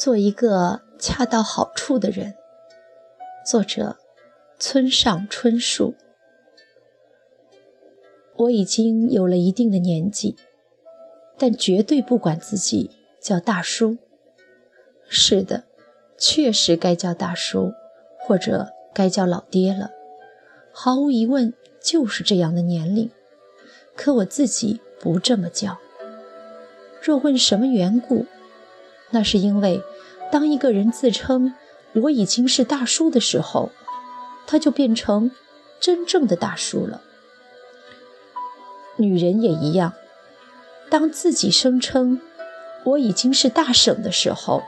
做一个恰到好处的人。作者：村上春树。我已经有了一定的年纪，但绝对不管自己叫大叔。是的，确实该叫大叔，或者该叫老爹了。毫无疑问，就是这样的年龄。可我自己不这么叫。若问什么缘故，那是因为，当一个人自称我已经是大叔的时候，他就变成真正的大叔了。女人也一样，当自己声称我已经是大婶的时候，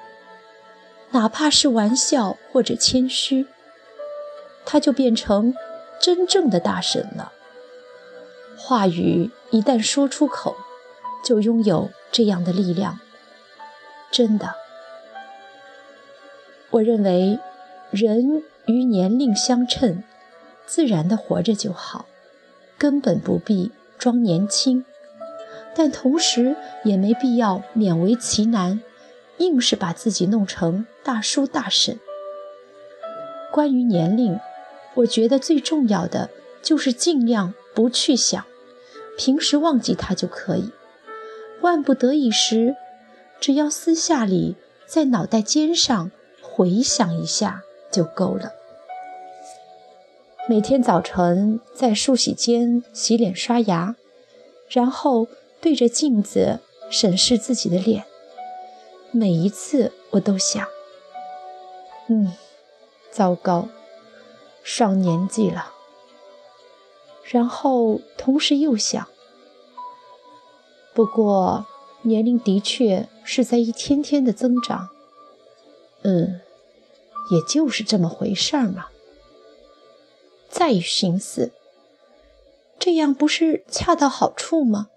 哪怕是玩笑或者谦虚，她就变成真正的大婶了。话语一旦说出口，就拥有这样的力量。真的，我认为人与年龄相称，自然的活着就好，根本不必装年轻，但同时也没必要勉为其难，硬是把自己弄成大叔大婶。关于年龄，我觉得最重要的就是尽量不去想。平时忘记他就可以，万不得已时，只要私下里在脑袋尖上回想一下就够了。每天早晨在梳洗间洗脸刷牙，然后对着镜子审视自己的脸，每一次我都想：嗯，糟糕，上年纪了。然后，同时又想，不过年龄的确是在一天天的增长。嗯，也就是这么回事儿嘛。再寻思，这样不是恰到好处吗？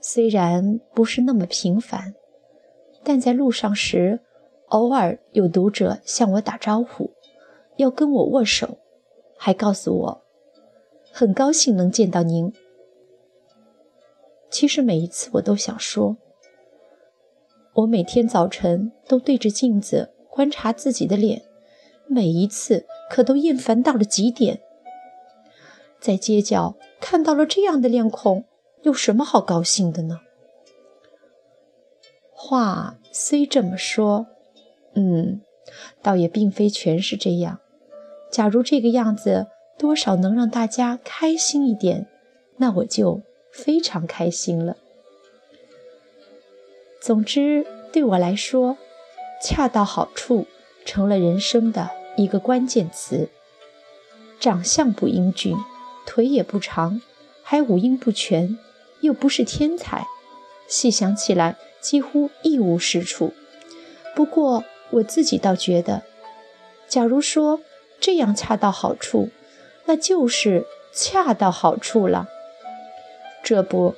虽然不是那么频繁，但在路上时，偶尔有读者向我打招呼，要跟我握手。还告诉我，很高兴能见到您。其实每一次我都想说，我每天早晨都对着镜子观察自己的脸，每一次可都厌烦到了极点。在街角看到了这样的脸孔，有什么好高兴的呢？话虽这么说，嗯，倒也并非全是这样。假如这个样子多少能让大家开心一点，那我就非常开心了。总之，对我来说，恰到好处成了人生的一个关键词。长相不英俊，腿也不长，还五音不全，又不是天才，细想起来几乎一无是处。不过我自己倒觉得，假如说。这样恰到好处，那就是恰到好处了。这不，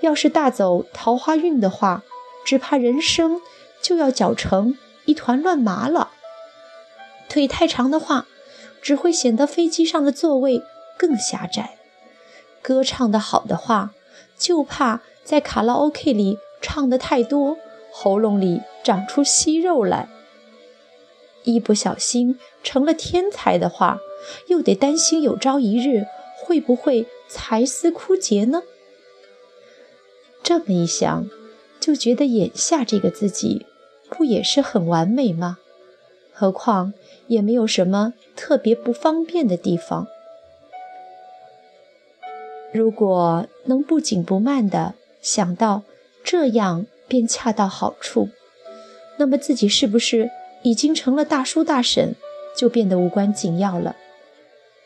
要是大走桃花运的话，只怕人生就要搅成一团乱麻了。腿太长的话，只会显得飞机上的座位更狭窄；歌唱得好的话，就怕在卡拉 OK 里唱得太多，喉咙里长出息肉来。一不小心成了天才的话，又得担心有朝一日会不会才思枯竭呢？这么一想，就觉得眼下这个自己不也是很完美吗？何况也没有什么特别不方便的地方。如果能不紧不慢地想到这样便恰到好处，那么自己是不是？已经成了大叔大婶，就变得无关紧要了。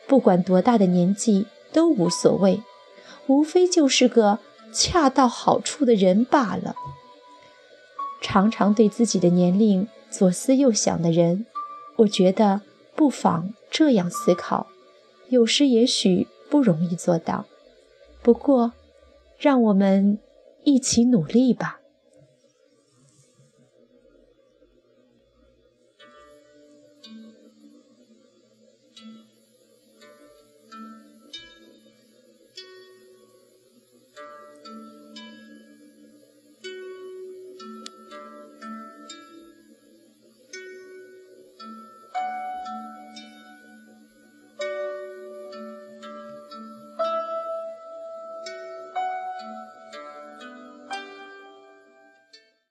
不管多大的年纪都无所谓，无非就是个恰到好处的人罢了。常常对自己的年龄左思右想的人，我觉得不妨这样思考，有时也许不容易做到。不过，让我们一起努力吧。